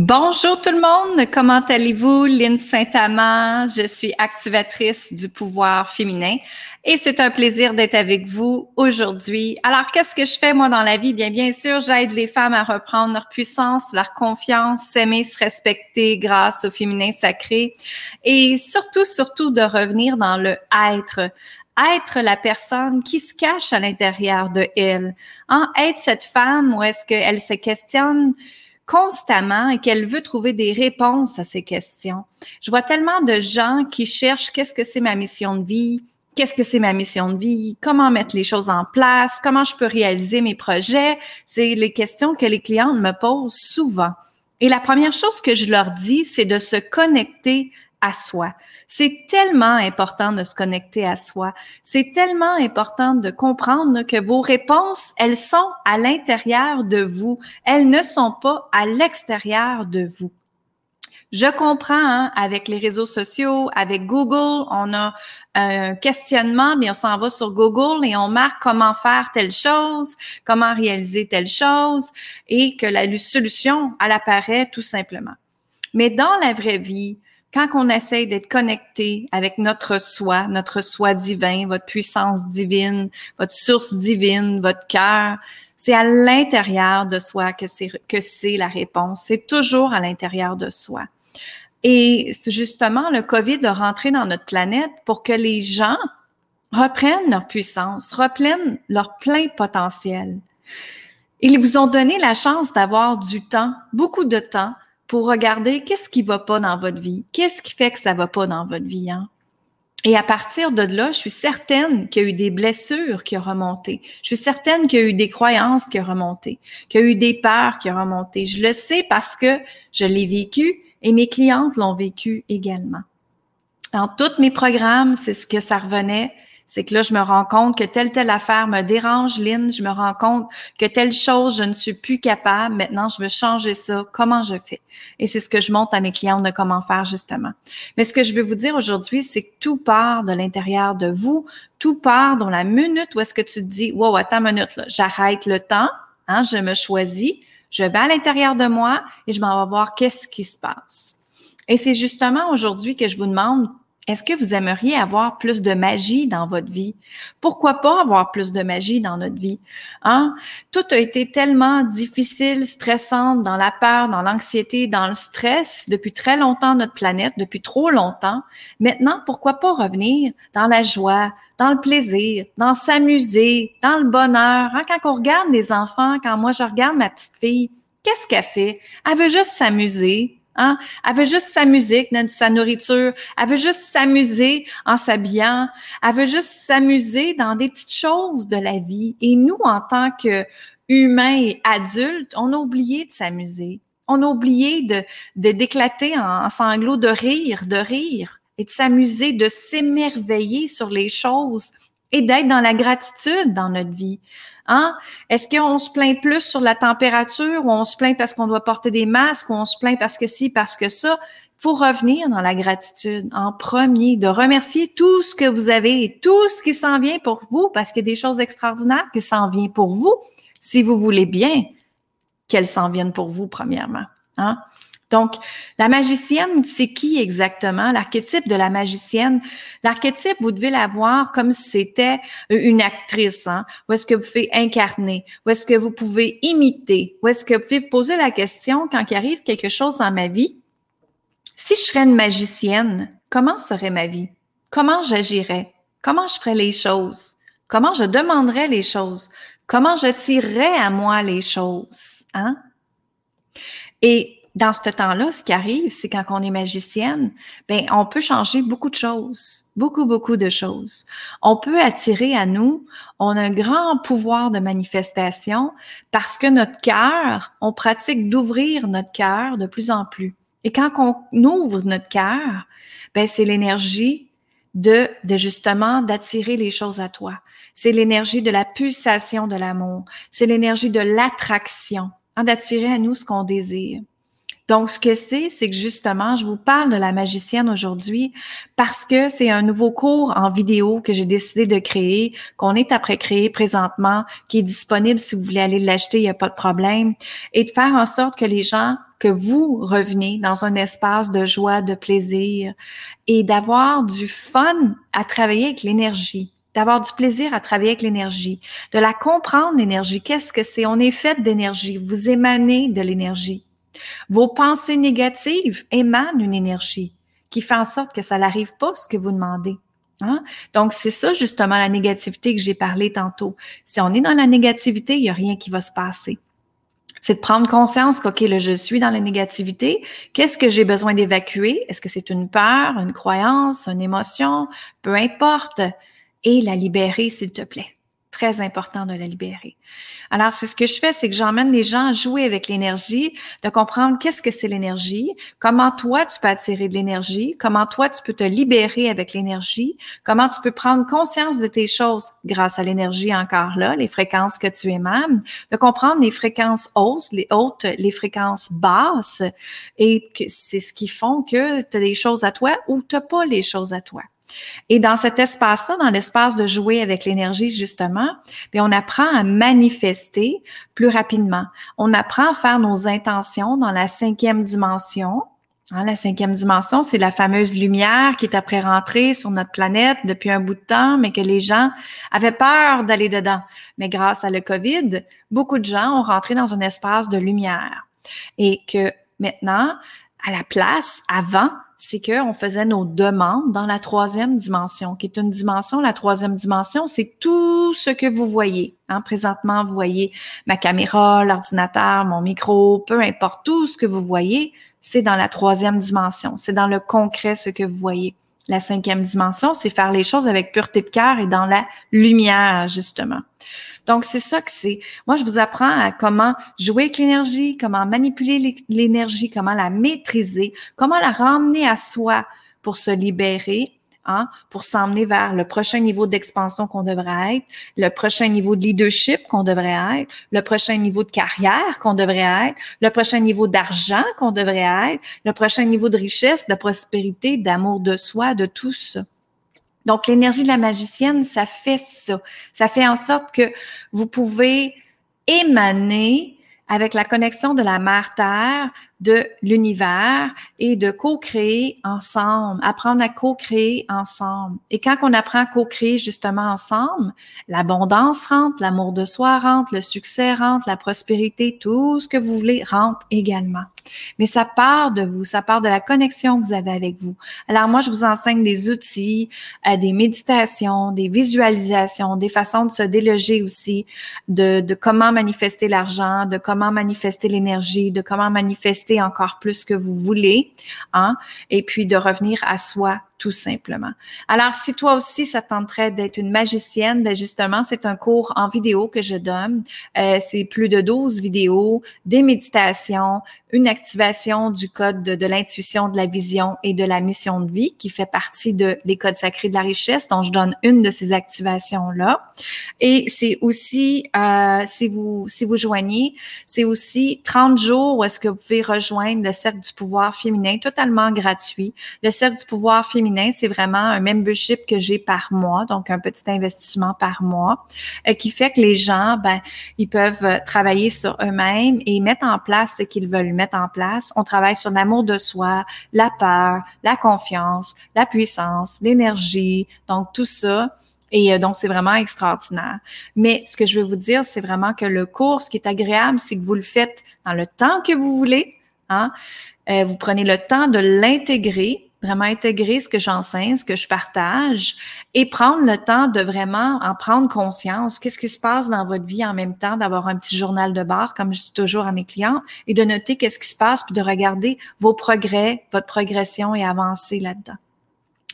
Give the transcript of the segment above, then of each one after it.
Bonjour tout le monde, comment allez-vous? Lynne Saint-Amand, je suis activatrice du pouvoir féminin et c'est un plaisir d'être avec vous aujourd'hui. Alors, qu'est-ce que je fais moi dans la vie? Bien, bien sûr, j'aide les femmes à reprendre leur puissance, leur confiance, s'aimer, se respecter grâce au féminin sacré et surtout, surtout de revenir dans le être être la personne qui se cache à l'intérieur de elle. Hein? Être cette femme où est-ce qu'elle se questionne constamment et qu'elle veut trouver des réponses à ces questions. Je vois tellement de gens qui cherchent qu'est-ce que c'est ma mission de vie, qu'est-ce que c'est ma mission de vie, comment mettre les choses en place, comment je peux réaliser mes projets. C'est les questions que les clientes me posent souvent. Et la première chose que je leur dis, c'est de se connecter à soi. C'est tellement important de se connecter à soi. C'est tellement important de comprendre que vos réponses, elles sont à l'intérieur de vous. Elles ne sont pas à l'extérieur de vous. Je comprends, hein, avec les réseaux sociaux, avec Google, on a un questionnement, mais on s'en va sur Google et on marque comment faire telle chose, comment réaliser telle chose, et que la solution, elle apparaît tout simplement. Mais dans la vraie vie, quand on essaye d'être connecté avec notre soi, notre soi divin, votre puissance divine, votre source divine, votre cœur, c'est à l'intérieur de soi que c'est que c'est la réponse. C'est toujours à l'intérieur de soi. Et justement, le COVID a rentré dans notre planète pour que les gens reprennent leur puissance, reprennent leur plein potentiel. Ils vous ont donné la chance d'avoir du temps, beaucoup de temps, pour regarder qu'est-ce qui va pas dans votre vie, qu'est-ce qui fait que ça va pas dans votre vie. Hein? Et à partir de là, je suis certaine qu'il y a eu des blessures qui ont remonté. Je suis certaine qu'il y a eu des croyances qui ont remonté, qu'il y a eu des peurs qui ont remonté. Je le sais parce que je l'ai vécu et mes clientes l'ont vécu également. Dans tous mes programmes, c'est ce que ça revenait c'est que là, je me rends compte que telle, telle affaire me dérange, Lynn. Je me rends compte que telle chose, je ne suis plus capable. Maintenant, je veux changer ça. Comment je fais? Et c'est ce que je montre à mes clients de comment faire, justement. Mais ce que je veux vous dire aujourd'hui, c'est que tout part de l'intérieur de vous. Tout part dans la minute où est-ce que tu te dis, wow, attends une minute. J'arrête le temps. Hein, je me choisis. Je vais à l'intérieur de moi et je m'en vais voir qu'est-ce qui se passe. Et c'est justement aujourd'hui que je vous demande est-ce que vous aimeriez avoir plus de magie dans votre vie? Pourquoi pas avoir plus de magie dans notre vie? Hein? Tout a été tellement difficile, stressant, dans la peur, dans l'anxiété, dans le stress depuis très longtemps notre planète, depuis trop longtemps. Maintenant, pourquoi pas revenir dans la joie, dans le plaisir, dans s'amuser, dans le bonheur? Hein? Quand on regarde des enfants, quand moi je regarde ma petite fille, qu'est-ce qu'elle fait? Elle veut juste s'amuser, Hein? Elle veut juste sa musique, sa nourriture. Elle veut juste s'amuser en s'habillant. Elle veut juste s'amuser dans des petites choses de la vie. Et nous, en tant que humains et adultes, on a oublié de s'amuser. On a oublié de, d'éclater en, en sanglots, de rire, de rire et de s'amuser, de s'émerveiller sur les choses et d'être dans la gratitude dans notre vie. Hein? Est-ce qu'on se plaint plus sur la température ou on se plaint parce qu'on doit porter des masques ou on se plaint parce que si, parce que ça? Faut revenir dans la gratitude en premier, de remercier tout ce que vous avez et tout ce qui s'en vient pour vous parce qu'il y a des choses extraordinaires qui s'en viennent pour vous si vous voulez bien qu'elles s'en viennent pour vous, premièrement. Hein? Donc, la magicienne, c'est qui exactement? L'archétype de la magicienne. L'archétype, vous devez la voir comme si c'était une actrice, hein? Où est-ce que vous pouvez incarner? Où est-ce que vous pouvez imiter? Où est-ce que vous pouvez poser la question quand il arrive quelque chose dans ma vie? Si je serais une magicienne, comment serait ma vie? Comment j'agirais? Comment je ferais les choses? Comment je demanderais les choses? Comment je tirerais à moi les choses? Hein? Et dans ce temps-là, ce qui arrive, c'est quand on est magicienne, ben on peut changer beaucoup de choses, beaucoup beaucoup de choses. On peut attirer à nous, on a un grand pouvoir de manifestation parce que notre cœur, on pratique d'ouvrir notre cœur de plus en plus. Et quand on ouvre notre cœur, ben c'est l'énergie de, de justement d'attirer les choses à toi. C'est l'énergie de la pulsation de l'amour. C'est l'énergie de l'attraction, hein, d'attirer à nous ce qu'on désire. Donc, ce que c'est, c'est que justement, je vous parle de la magicienne aujourd'hui parce que c'est un nouveau cours en vidéo que j'ai décidé de créer, qu'on est après créer présentement, qui est disponible si vous voulez aller l'acheter, il n'y a pas de problème, et de faire en sorte que les gens que vous revenez dans un espace de joie, de plaisir et d'avoir du fun à travailler avec l'énergie d'avoir du plaisir à travailler avec l'énergie, de la comprendre, l'énergie. Qu'est-ce que c'est? On est fait d'énergie. Vous émanez de l'énergie. Vos pensées négatives émanent une énergie qui fait en sorte que ça n'arrive pas ce que vous demandez. Hein? Donc, c'est ça justement la négativité que j'ai parlé tantôt. Si on est dans la négativité, il n'y a rien qui va se passer. C'est de prendre conscience qu'OK, je suis dans la négativité. Qu'est-ce que j'ai besoin d'évacuer? Est-ce que c'est une peur, une croyance, une émotion? Peu importe. Et la libérer, s'il te plaît très important de la libérer. Alors, c'est ce que je fais, c'est que j'emmène les gens à jouer avec l'énergie, de comprendre qu'est-ce que c'est l'énergie, comment toi tu peux attirer de l'énergie, comment toi tu peux te libérer avec l'énergie, comment tu peux prendre conscience de tes choses grâce à l'énergie encore là, les fréquences que tu émanes, de comprendre les fréquences hautes, les hautes, les fréquences basses, et que c'est ce qui font que tu as des choses à toi ou tu n'as pas les choses à toi. Et dans cet espace-là, dans l'espace de jouer avec l'énergie, justement, on apprend à manifester plus rapidement. On apprend à faire nos intentions dans la cinquième dimension. Hein, la cinquième dimension, c'est la fameuse lumière qui est après rentrée sur notre planète depuis un bout de temps, mais que les gens avaient peur d'aller dedans. Mais grâce à le COVID, beaucoup de gens ont rentré dans un espace de lumière. Et que maintenant, à la place, avant, c'est qu'on faisait nos demandes dans la troisième dimension, qui est une dimension, la troisième dimension, c'est tout ce que vous voyez. Hein. Présentement, vous voyez ma caméra, l'ordinateur, mon micro, peu importe, tout ce que vous voyez, c'est dans la troisième dimension. C'est dans le concret ce que vous voyez. La cinquième dimension, c'est faire les choses avec pureté de cœur et dans la lumière, justement. Donc, c'est ça que c'est. Moi, je vous apprends à comment jouer avec l'énergie, comment manipuler l'énergie, comment la maîtriser, comment la ramener à soi pour se libérer, hein, pour s'emmener vers le prochain niveau d'expansion qu'on devrait être, le prochain niveau de leadership qu'on devrait être, le prochain niveau de carrière qu'on devrait être, le prochain niveau d'argent qu'on devrait être, le prochain niveau de richesse, de prospérité, d'amour de soi, de tout ça. Donc, l'énergie de la magicienne, ça fait ça. Ça fait en sorte que vous pouvez émaner avec la connexion de la mère Terre, de l'univers et de co-créer ensemble, apprendre à co-créer ensemble. Et quand on apprend à co-créer justement ensemble, l'abondance rentre, l'amour de soi rentre, le succès rentre, la prospérité, tout ce que vous voulez rentre également. Mais ça part de vous, ça part de la connexion que vous avez avec vous. Alors moi, je vous enseigne des outils, euh, des méditations, des visualisations, des façons de se déloger aussi, de, de comment manifester l'argent, de comment manifester l'énergie, de comment manifester encore plus que vous voulez, hein, et puis de revenir à soi tout simplement. Alors, si toi aussi, ça tenterait d'être une magicienne, ben justement, c'est un cours en vidéo que je donne. Euh, c'est plus de 12 vidéos, des méditations, une activation du code de, l'intuition, de la vision et de la mission de vie qui fait partie de les codes sacrés de la richesse, dont je donne une de ces activations-là. Et c'est aussi, euh, si vous si vous joignez, c'est aussi 30 jours où est-ce que vous pouvez rejoindre le cercle du pouvoir féminin totalement gratuit. Le cercle du pouvoir féminin c'est vraiment un membership que j'ai par mois, donc un petit investissement par mois, euh, qui fait que les gens, ben, ils peuvent euh, travailler sur eux-mêmes et mettre en place ce qu'ils veulent mettre en place. On travaille sur l'amour de soi, la peur, la confiance, la puissance, l'énergie, donc tout ça. Et euh, donc, c'est vraiment extraordinaire. Mais ce que je veux vous dire, c'est vraiment que le cours, ce qui est agréable, c'est que vous le faites dans le temps que vous voulez. Hein? vous prenez le temps de l'intégrer vraiment intégrer ce que j'enseigne, ce que je partage et prendre le temps de vraiment en prendre conscience. Qu'est-ce qui se passe dans votre vie en même temps, d'avoir un petit journal de bord, comme je dis toujours à mes clients, et de noter qu'est-ce qui se passe, puis de regarder vos progrès, votre progression et avancer là-dedans.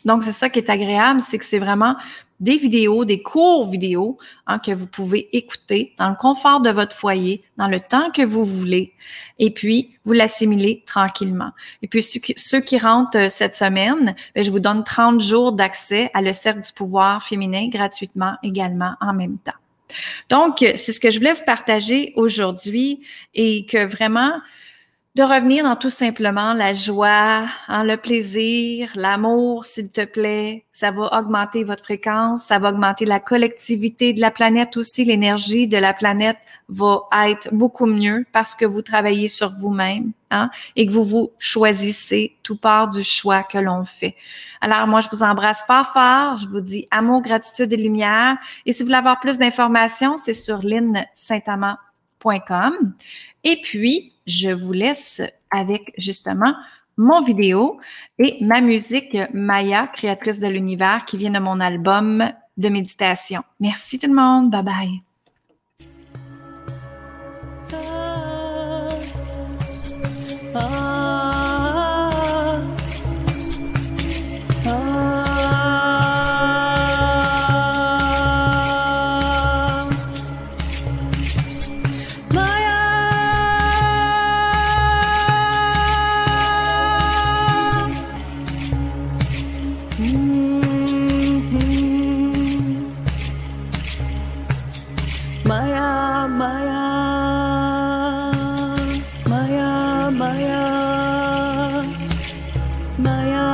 Donc, c'est ça qui est agréable, c'est que c'est vraiment des vidéos, des cours vidéo hein, que vous pouvez écouter dans le confort de votre foyer, dans le temps que vous voulez, et puis vous l'assimilez tranquillement. Et puis ceux qui, rentrent euh, cette semaine, ben, je vous donne 30 jours d'accès à le cercle du pouvoir féminin gratuitement également en même temps. Donc, c'est ce que je voulais vous partager aujourd'hui et que vraiment, de revenir dans tout simplement la joie, hein, le plaisir, l'amour, s'il te plaît. Ça va augmenter votre fréquence, ça va augmenter la collectivité de la planète aussi. L'énergie de la planète va être beaucoup mieux parce que vous travaillez sur vous-même hein, et que vous vous choisissez tout part du choix que l'on fait. Alors moi, je vous embrasse pas fort. Je vous dis amour, gratitude et lumière. Et si vous voulez avoir plus d'informations, c'est sur linsaintamant.com. Et puis, je vous laisse avec justement mon vidéo et ma musique Maya, créatrice de l'univers, qui vient de mon album de méditation. Merci tout le monde. Bye bye.